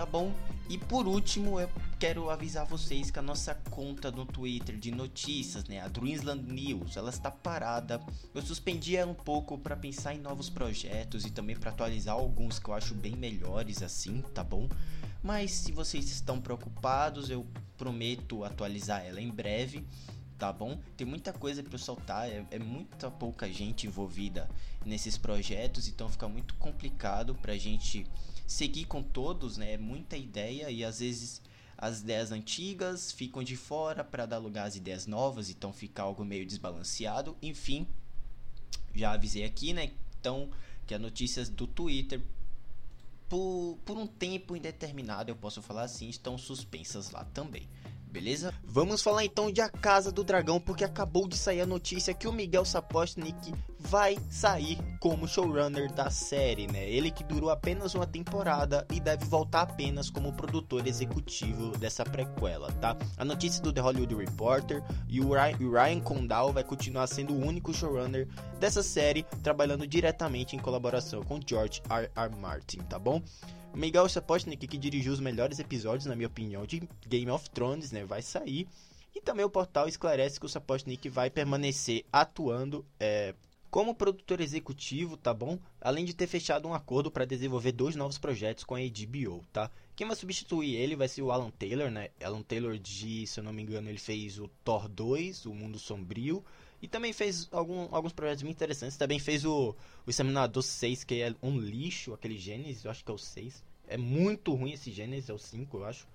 tá bom? E por último, eu quero avisar vocês que a nossa conta no Twitter de notícias, né, a Dreamsland News, ela está parada. Eu suspendi ela um pouco para pensar em novos projetos e também para atualizar alguns que eu acho bem melhores assim, tá bom? Mas se vocês estão preocupados, eu prometo atualizar ela em breve tá bom? Tem muita coisa para soltar, é, é, muita pouca gente envolvida nesses projetos, então fica muito complicado pra gente seguir com todos, né? É muita ideia e às vezes as ideias antigas ficam de fora para dar lugar às ideias novas, então fica algo meio desbalanceado. Enfim, já avisei aqui, né? Então, que as notícias do Twitter por, por um tempo indeterminado, eu posso falar assim, estão suspensas lá também beleza? Vamos falar então de A Casa do Dragão, porque acabou de sair a notícia que o Miguel Sapochnik vai sair como showrunner da série, né? Ele que durou apenas uma temporada e deve voltar apenas como produtor executivo dessa prequela, tá? A notícia do The Hollywood Reporter e o Ryan Condal vai continuar sendo o único showrunner dessa série, trabalhando diretamente em colaboração com George R. R. Martin, tá bom? Miguel Sapochnik, que dirigiu os melhores episódios, na minha opinião, de Game of Thrones, né, vai sair. E também o portal esclarece que o Sapochnik vai permanecer atuando é, como produtor executivo, tá bom? Além de ter fechado um acordo para desenvolver dois novos projetos com a HBO, tá? Quem vai substituir ele vai ser o Alan Taylor, né? Alan Taylor de, se eu não me engano, ele fez o Thor 2, o Mundo Sombrio, e também fez algum, alguns projetos muito interessantes. Também fez o, o Examinador 6, que é um lixo, aquele Gênesis, eu acho que é o 6. É muito ruim esse Gênesis, é o 5, eu acho.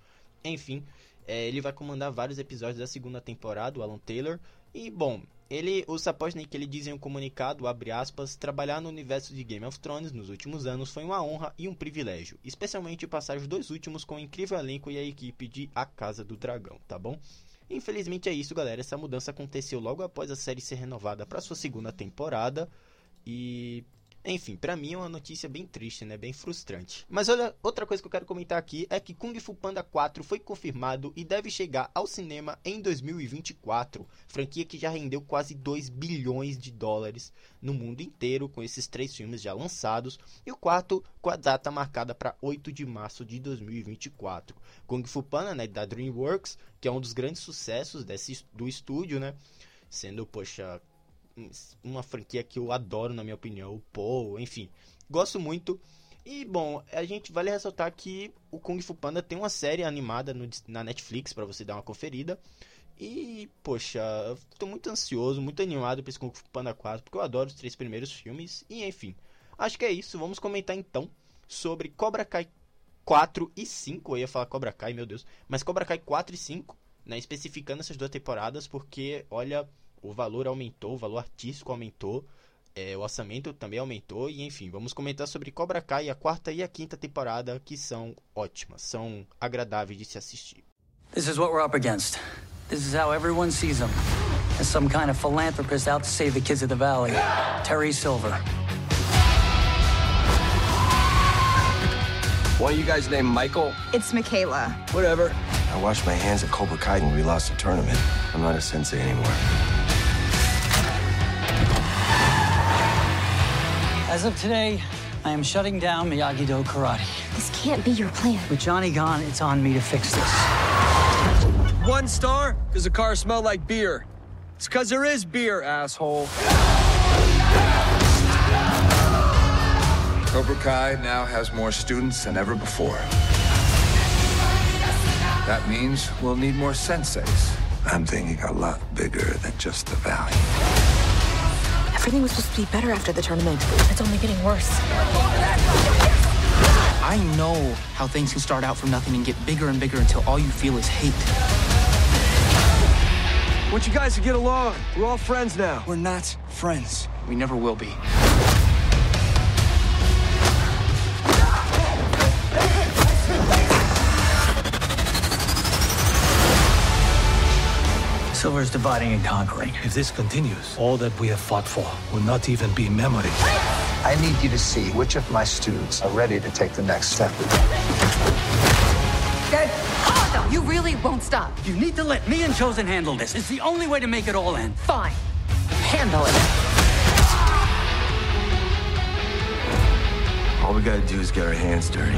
Enfim, é, ele vai comandar vários episódios da segunda temporada, o Alan Taylor. E, bom, ele, o Sapojnik, ele diz em um comunicado, abre aspas, trabalhar no universo de Game of Thrones nos últimos anos foi uma honra e um privilégio, especialmente passar os dois últimos com o incrível elenco e a equipe de A Casa do Dragão, tá bom? Infelizmente é isso, galera. Essa mudança aconteceu logo após a série ser renovada para sua segunda temporada. E enfim, para mim é uma notícia bem triste, né? Bem frustrante. Mas olha, outra coisa que eu quero comentar aqui é que Kung Fu Panda 4 foi confirmado e deve chegar ao cinema em 2024. Franquia que já rendeu quase 2 bilhões de dólares no mundo inteiro com esses três filmes já lançados. E o quarto com a data marcada para 8 de março de 2024. Kung Fu Panda, né, da DreamWorks, que é um dos grandes sucessos desse, do estúdio, né? Sendo, poxa, uma franquia que eu adoro, na minha opinião, o Paul, enfim, gosto muito. E bom, a gente vale ressaltar que o Kung Fu Panda tem uma série animada no, na Netflix para você dar uma conferida. E, poxa, tô muito ansioso, muito animado pra esse Kung Fu Panda 4, porque eu adoro os três primeiros filmes. E enfim, acho que é isso. Vamos comentar então sobre Cobra Kai 4 e 5. Eu ia falar Cobra Kai, meu Deus. Mas Cobra Kai 4 e 5, né? Especificando essas duas temporadas, porque, olha, o valor aumentou, o valor artístico aumentou, é, o orçamento também aumentou e enfim, vamos comentar sobre Cobra Kai a quarta e a quinta temporada que são ótimas, são agradáveis de se assistir. This is what we're up against. This is how everyone sees them. as some kind of philanthropist out to save the kids of the valley. Terry Silver. One of you guys named Michael? It's Michaela. Whatever. I washed my hands at Cobra Kai when we lost the tournament. I'm not a sensei anymore. As of today, I am shutting down Miyagi-Do Karate. This can't be your plan. With Johnny gone, it's on me to fix this. One star? Because the car smelled like beer. It's because there is beer, asshole. Cobra Kai now has more students than ever before. That means we'll need more senseis. I'm thinking a lot bigger than just the valley. Everything was supposed to be better after the tournament. It's only getting worse. I know how things can start out from nothing and get bigger and bigger until all you feel is hate. I want you guys to get along. We're all friends now. We're not friends. We never will be. Silver's dividing and conquering. If this continues, all that we have fought for will not even be memory. I need you to see which of my students are ready to take the next step. Okay. Oh, you really won't stop. You need to let me and Chosen handle this. It's the only way to make it all end. Fine. Handle it. All we gotta do is get our hands dirty.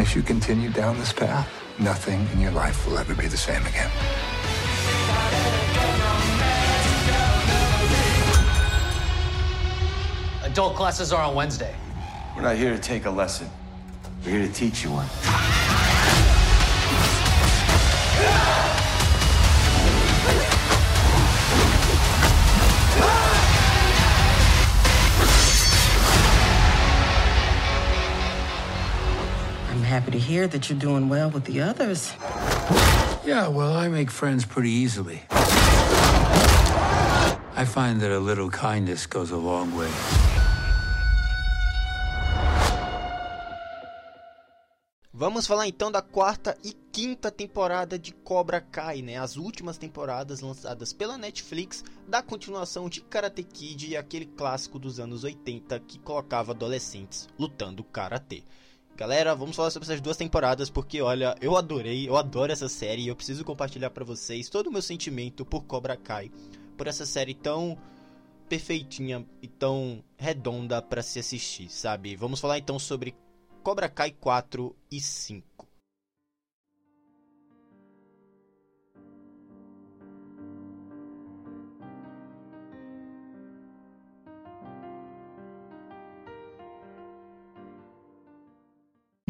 If you continue down this path, nothing in your life will ever be the same again. Adult classes are on Wednesday. We're not here to take a lesson. We're here to teach you one. I'm happy to hear that you're doing well with the others. Yeah, well, I make friends pretty easily. I find that a little kindness goes a long way. Vamos falar então da quarta e quinta temporada de Cobra Kai, né? As últimas temporadas lançadas pela Netflix da continuação de Karate Kid e aquele clássico dos anos 80 que colocava adolescentes lutando karatê. Galera, vamos falar sobre essas duas temporadas porque olha, eu adorei, eu adoro essa série e eu preciso compartilhar para vocês todo o meu sentimento por Cobra Kai, por essa série tão perfeitinha e tão redonda para se assistir, sabe? Vamos falar então sobre Cobra Kai 4 e 5.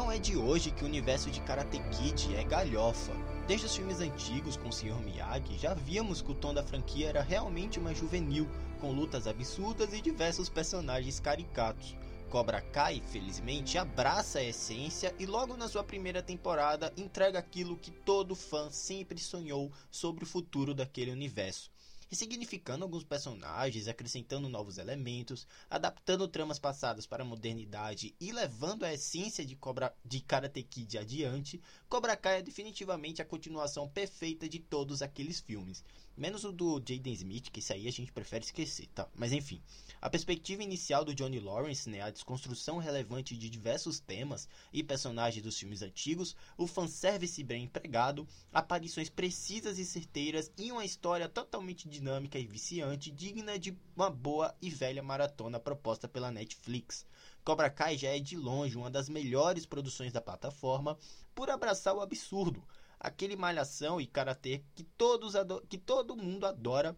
Não é de hoje que o universo de Karate Kid é galhofa. Desde os filmes antigos com o Sr. Miyagi, já víamos que o tom da franquia era realmente uma juvenil, com lutas absurdas e diversos personagens caricatos. Cobra Kai, felizmente, abraça a essência e logo na sua primeira temporada entrega aquilo que todo fã sempre sonhou sobre o futuro daquele universo ressignificando alguns personagens, acrescentando novos elementos, adaptando tramas passadas para a modernidade e levando a essência de, Cobra, de Karate Kid adiante, Cobra Kai é definitivamente a continuação perfeita de todos aqueles filmes. Menos o do Jaden Smith, que isso aí a gente prefere esquecer, tá? Mas enfim, a perspectiva inicial do Johnny Lawrence, né, a desconstrução relevante de diversos temas e personagens dos filmes antigos, o fanservice bem empregado, aparições precisas e certeiras e uma história totalmente dinâmica e viciante, digna de uma boa e velha maratona proposta pela Netflix. Cobra Kai já é de longe uma das melhores produções da plataforma por abraçar o absurdo, aquele malhação e karatê que todos que todo mundo adora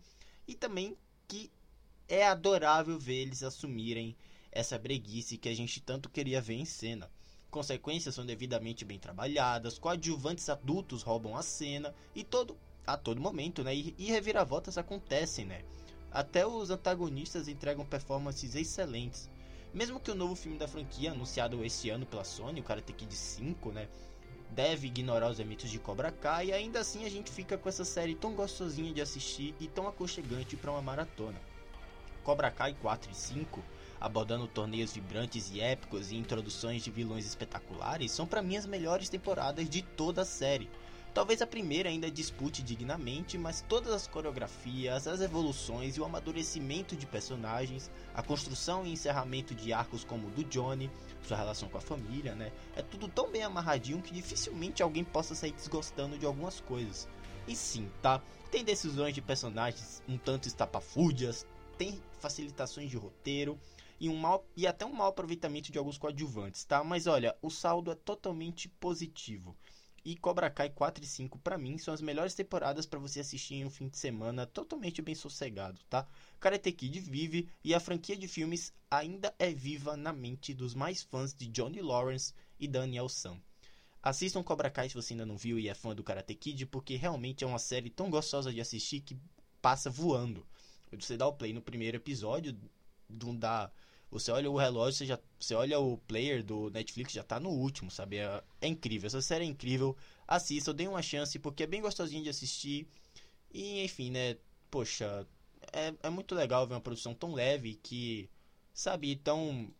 e também que é adorável ver eles assumirem essa breguice que a gente tanto queria ver em cena. Consequências são devidamente bem trabalhadas, coadjuvantes adultos roubam a cena e todo a todo momento, né? E, reviravoltas acontecem, né? Até os antagonistas entregam performances excelentes. Mesmo que o novo filme da franquia, anunciado esse ano pela Sony, o Karate Kid 5, né, deve ignorar os eventos de Cobra Kai e ainda assim a gente fica com essa série tão gostosinha de assistir e tão aconchegante para uma maratona. Cobra Kai 4 e 5, abordando torneios vibrantes e épicos e introduções de vilões espetaculares, são para mim as melhores temporadas de toda a série. Talvez a primeira ainda dispute dignamente, mas todas as coreografias, as evoluções e o amadurecimento de personagens, a construção e encerramento de arcos como o do Johnny, sua relação com a família, né? É tudo tão bem amarradinho que dificilmente alguém possa sair desgostando de algumas coisas. E sim, tá? Tem decisões de personagens um tanto estapafúrdias, tem facilitações de roteiro e um mal e até um mau aproveitamento de alguns coadjuvantes, tá? Mas olha, o saldo é totalmente positivo. E Cobra Kai 4 e 5 para mim são as melhores temporadas para você assistir em um fim de semana totalmente bem sossegado, tá? Karate Kid vive e a franquia de filmes ainda é viva na mente dos mais fãs de Johnny Lawrence e Daniel San. Assistam Cobra Kai se você ainda não viu e é fã do Karate Kid, porque realmente é uma série tão gostosa de assistir que passa voando. Você dá o play no primeiro episódio, dá você olha o relógio, você, já, você olha o player do Netflix, já tá no último, sabe? É, é incrível, essa série é incrível. Assista, dê uma chance, porque é bem gostosinho de assistir. E enfim, né? Poxa, é, é muito legal ver uma produção tão leve que, sabe, tão.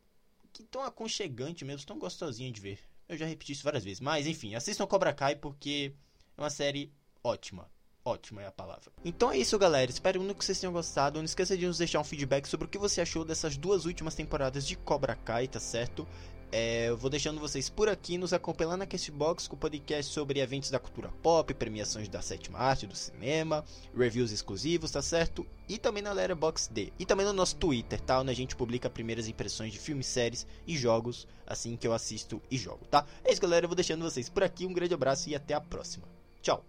que tão aconchegante mesmo, tão gostosinho de ver. Eu já repeti isso várias vezes. Mas enfim, assistam Cobra Kai porque é uma série ótima. Ótima é a palavra. Então é isso, galera. Espero que vocês tenham gostado. Não esqueça de nos deixar um feedback sobre o que você achou dessas duas últimas temporadas de Cobra Kai, tá certo? É, eu vou deixando vocês por aqui, nos acompanhando na Castbox com podcast sobre eventos da cultura pop, premiações da sétima arte do cinema, reviews exclusivos, tá certo? E também na Letterboxd. E também no nosso Twitter, tá? Onde a gente publica primeiras impressões de filmes, séries e jogos assim que eu assisto e jogo, tá? É isso, galera. Eu vou deixando vocês por aqui. Um grande abraço e até a próxima. Tchau!